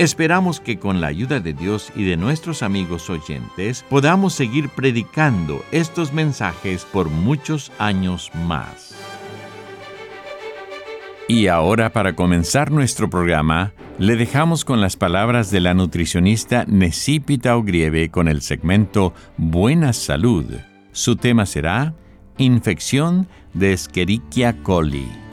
Esperamos que con la ayuda de Dios y de nuestros amigos oyentes podamos seguir predicando estos mensajes por muchos años más. Y ahora para comenzar nuestro programa, le dejamos con las palabras de la nutricionista Necipita Ogrieve con el segmento Buena Salud. Su tema será Infección de Escherichia coli.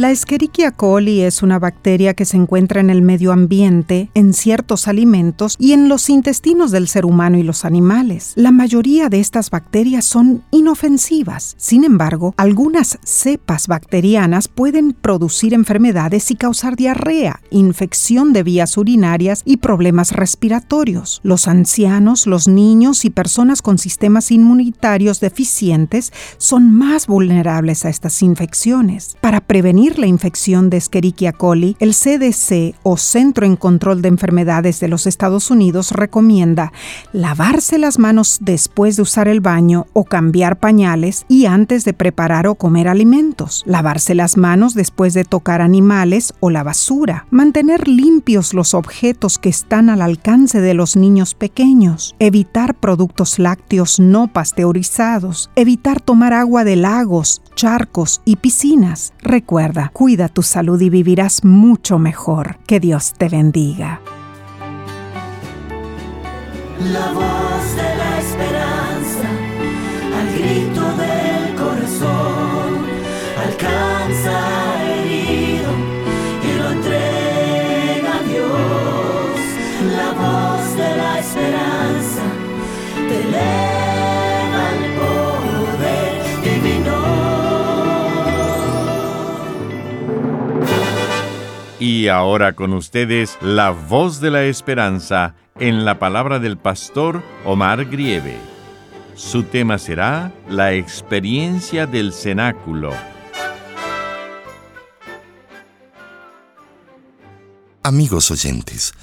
La Escherichia coli es una bacteria que se encuentra en el medio ambiente, en ciertos alimentos y en los intestinos del ser humano y los animales. La mayoría de estas bacterias son inofensivas. Sin embargo, algunas cepas bacterianas pueden producir enfermedades y causar diarrea, infección de vías urinarias y problemas respiratorios. Los ancianos, los niños y personas con sistemas inmunitarios deficientes son más vulnerables a estas infecciones. Para prevenir la infección de Escherichia coli, el CDC o Centro en Control de Enfermedades de los Estados Unidos recomienda lavarse las manos después de usar el baño o cambiar pañales y antes de preparar o comer alimentos, lavarse las manos después de tocar animales o la basura, mantener limpios los objetos que están al alcance de los niños pequeños, evitar productos lácteos no pasteurizados, evitar tomar agua de lagos, charcos y piscinas. Recuerda, cuida tu salud y vivirás mucho mejor. Que Dios te bendiga. La voz de la esperanza, al grito del corazón, alcanza herido y lo entrega a Dios. La voz de la esperanza te Y ahora con ustedes la voz de la esperanza en la palabra del pastor Omar Grieve. Su tema será la experiencia del cenáculo. Amigos oyentes,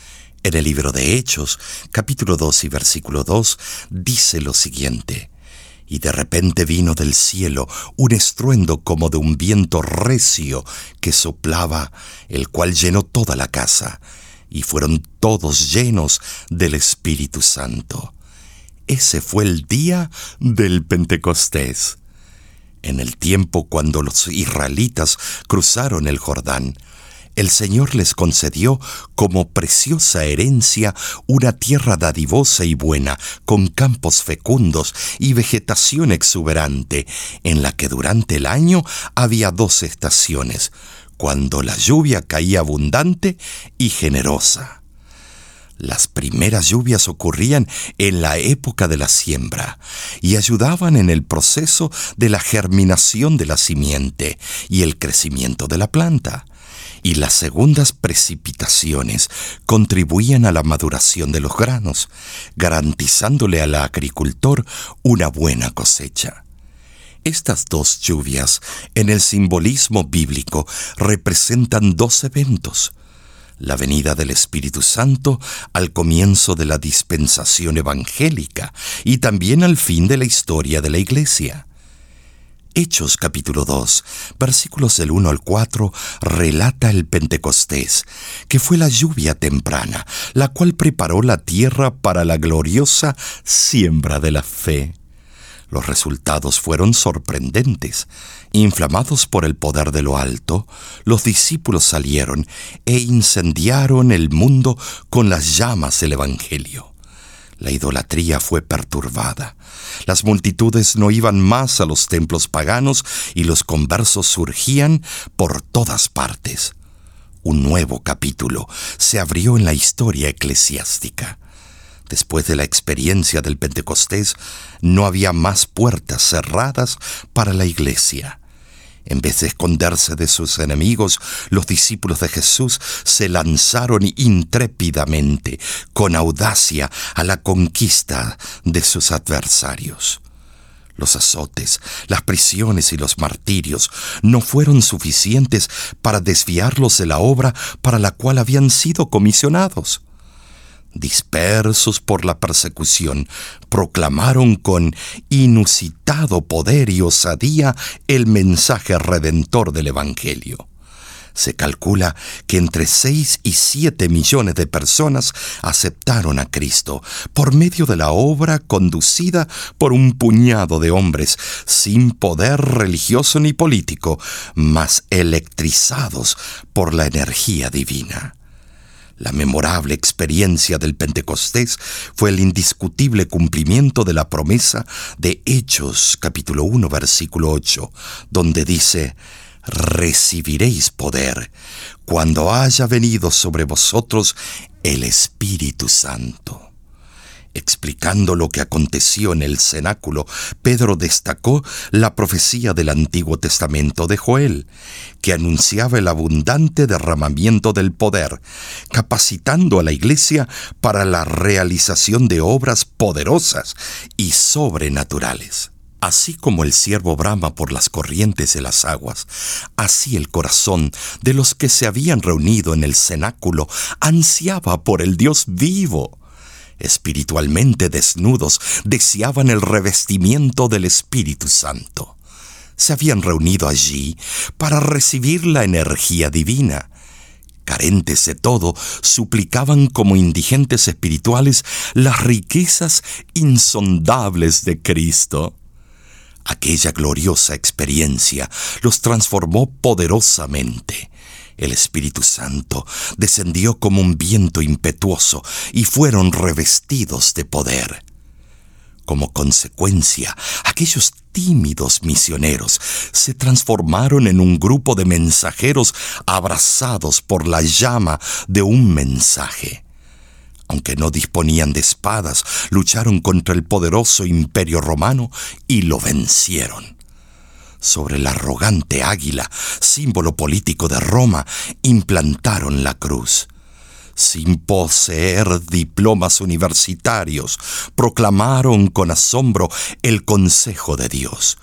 en el libro de Hechos, capítulo 2 y versículo 2, dice lo siguiente y de repente vino del cielo un estruendo como de un viento recio que soplaba, el cual llenó toda la casa, y fueron todos llenos del Espíritu Santo. Ese fue el día del Pentecostés. En el tiempo cuando los israelitas cruzaron el Jordán, el Señor les concedió como preciosa herencia una tierra dadivosa y buena, con campos fecundos y vegetación exuberante, en la que durante el año había dos estaciones, cuando la lluvia caía abundante y generosa. Las primeras lluvias ocurrían en la época de la siembra y ayudaban en el proceso de la germinación de la simiente y el crecimiento de la planta y las segundas precipitaciones contribuían a la maduración de los granos, garantizándole al agricultor una buena cosecha. Estas dos lluvias, en el simbolismo bíblico, representan dos eventos. La venida del Espíritu Santo al comienzo de la dispensación evangélica y también al fin de la historia de la Iglesia. Hechos capítulo 2, versículos del 1 al 4, relata el Pentecostés, que fue la lluvia temprana, la cual preparó la tierra para la gloriosa siembra de la fe. Los resultados fueron sorprendentes. Inflamados por el poder de lo alto, los discípulos salieron e incendiaron el mundo con las llamas del Evangelio. La idolatría fue perturbada. Las multitudes no iban más a los templos paganos y los conversos surgían por todas partes. Un nuevo capítulo se abrió en la historia eclesiástica. Después de la experiencia del Pentecostés, no había más puertas cerradas para la iglesia. En vez de esconderse de sus enemigos, los discípulos de Jesús se lanzaron intrépidamente, con audacia, a la conquista de sus adversarios. Los azotes, las prisiones y los martirios no fueron suficientes para desviarlos de la obra para la cual habían sido comisionados dispersos por la persecución, proclamaron con inusitado poder y osadía el mensaje redentor del Evangelio. Se calcula que entre 6 y 7 millones de personas aceptaron a Cristo por medio de la obra conducida por un puñado de hombres sin poder religioso ni político, mas electrizados por la energía divina. La memorable experiencia del Pentecostés fue el indiscutible cumplimiento de la promesa de Hechos capítulo 1 versículo 8, donde dice, recibiréis poder cuando haya venido sobre vosotros el Espíritu Santo. Explicando lo que aconteció en el cenáculo, Pedro destacó la profecía del Antiguo Testamento de Joel, que anunciaba el abundante derramamiento del poder, capacitando a la Iglesia para la realización de obras poderosas y sobrenaturales. Así como el siervo brama por las corrientes de las aguas, así el corazón de los que se habían reunido en el cenáculo ansiaba por el Dios vivo espiritualmente desnudos, deseaban el revestimiento del Espíritu Santo. Se habían reunido allí para recibir la energía divina. Carentes de todo, suplicaban como indigentes espirituales las riquezas insondables de Cristo. Aquella gloriosa experiencia los transformó poderosamente el Espíritu Santo descendió como un viento impetuoso y fueron revestidos de poder. Como consecuencia, aquellos tímidos misioneros se transformaron en un grupo de mensajeros abrazados por la llama de un mensaje. Aunque no disponían de espadas, lucharon contra el poderoso imperio romano y lo vencieron sobre la arrogante águila, símbolo político de Roma, implantaron la cruz. Sin poseer diplomas universitarios, proclamaron con asombro el consejo de Dios,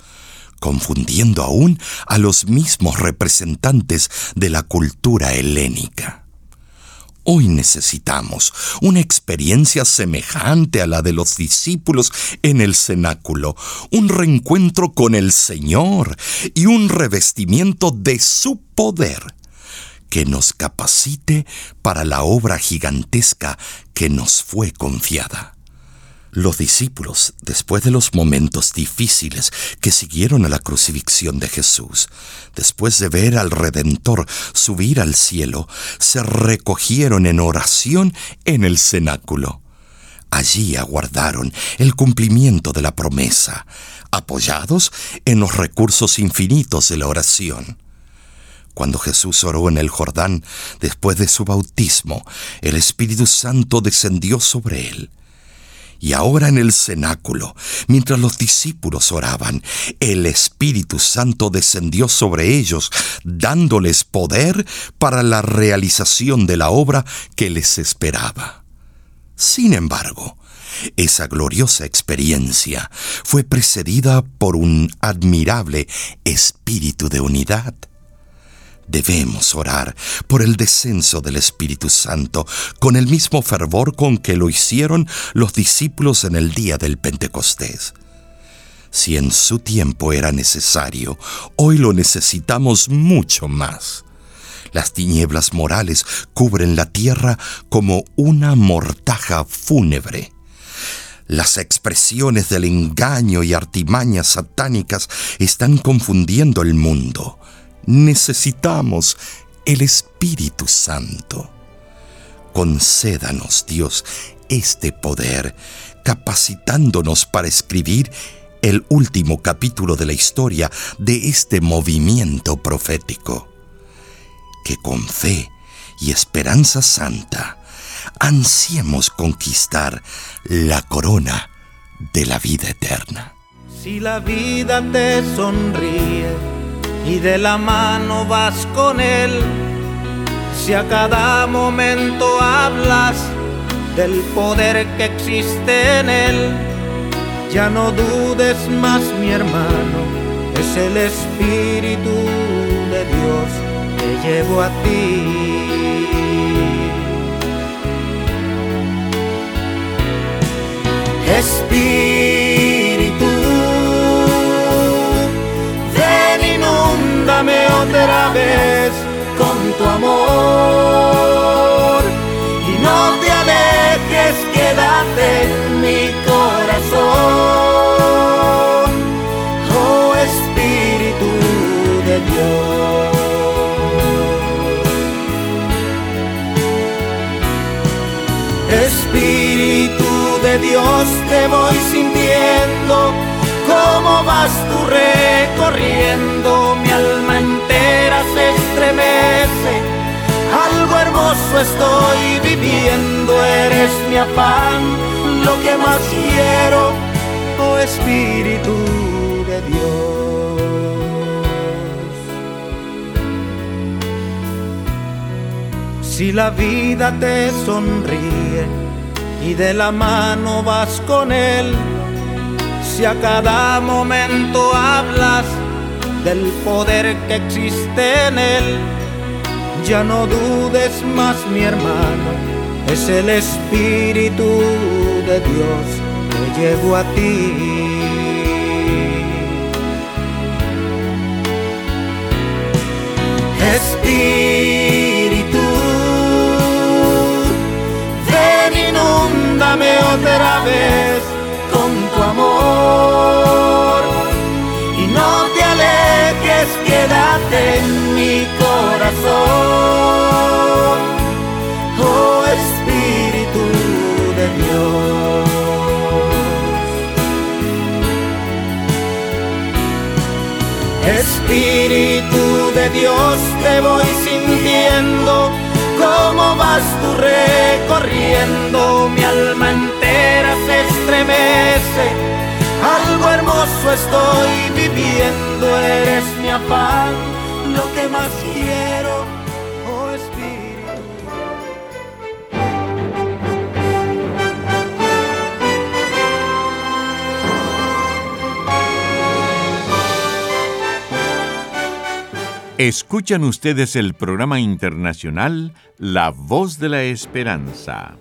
confundiendo aún a los mismos representantes de la cultura helénica. Hoy necesitamos una experiencia semejante a la de los discípulos en el cenáculo, un reencuentro con el Señor y un revestimiento de su poder que nos capacite para la obra gigantesca que nos fue confiada. Los discípulos, después de los momentos difíciles que siguieron a la crucifixión de Jesús, después de ver al Redentor subir al cielo, se recogieron en oración en el cenáculo. Allí aguardaron el cumplimiento de la promesa, apoyados en los recursos infinitos de la oración. Cuando Jesús oró en el Jordán después de su bautismo, el Espíritu Santo descendió sobre él y ahora en el cenáculo, mientras los discípulos oraban, el Espíritu Santo descendió sobre ellos, dándoles poder para la realización de la obra que les esperaba. Sin embargo, esa gloriosa experiencia fue precedida por un admirable espíritu de unidad. Debemos orar por el descenso del Espíritu Santo con el mismo fervor con que lo hicieron los discípulos en el día del Pentecostés. Si en su tiempo era necesario, hoy lo necesitamos mucho más. Las tinieblas morales cubren la tierra como una mortaja fúnebre. Las expresiones del engaño y artimañas satánicas están confundiendo el mundo. Necesitamos el Espíritu Santo. Concédanos, Dios, este poder, capacitándonos para escribir el último capítulo de la historia de este movimiento profético. Que con fe y esperanza santa ansiemos conquistar la corona de la vida eterna. Si la vida te sonríe y de la mano vas con él, si a cada momento hablas del poder que existe en él, ya no dudes más mi hermano, es el Espíritu de Dios que llevo a ti. Espíritu, Dios te voy sintiendo, cómo vas tú recorriendo, mi alma entera se estremece, algo hermoso estoy viviendo, eres mi afán, lo que más quiero, oh Espíritu de Dios. Si la vida te sonríe, y de la mano vas con él. Si a cada momento hablas del poder que existe en él, ya no dudes más mi hermano, es el Espíritu de Dios que llegó a ti. Espíritu de Dios, te voy sintiendo. Cómo vas tú recorriendo, mi alma entera se estremece, algo hermoso estoy viviendo, eres mi afán, lo que más quiero, Escuchan ustedes el programa internacional La Voz de la Esperanza.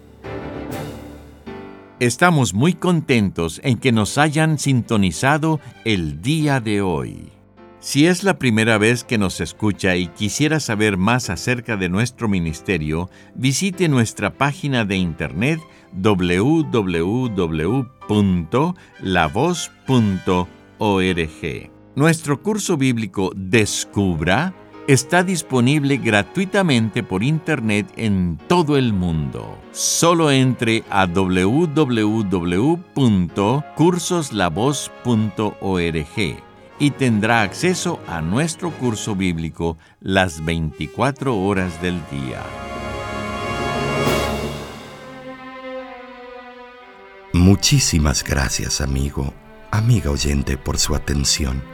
Estamos muy contentos en que nos hayan sintonizado el día de hoy. Si es la primera vez que nos escucha y quisiera saber más acerca de nuestro ministerio, visite nuestra página de internet www.lavoz.org. Nuestro curso bíblico Descubra está disponible gratuitamente por internet en todo el mundo. Solo entre a www.cursoslavos.org y tendrá acceso a nuestro curso bíblico las 24 horas del día. Muchísimas gracias, amigo, amiga oyente, por su atención.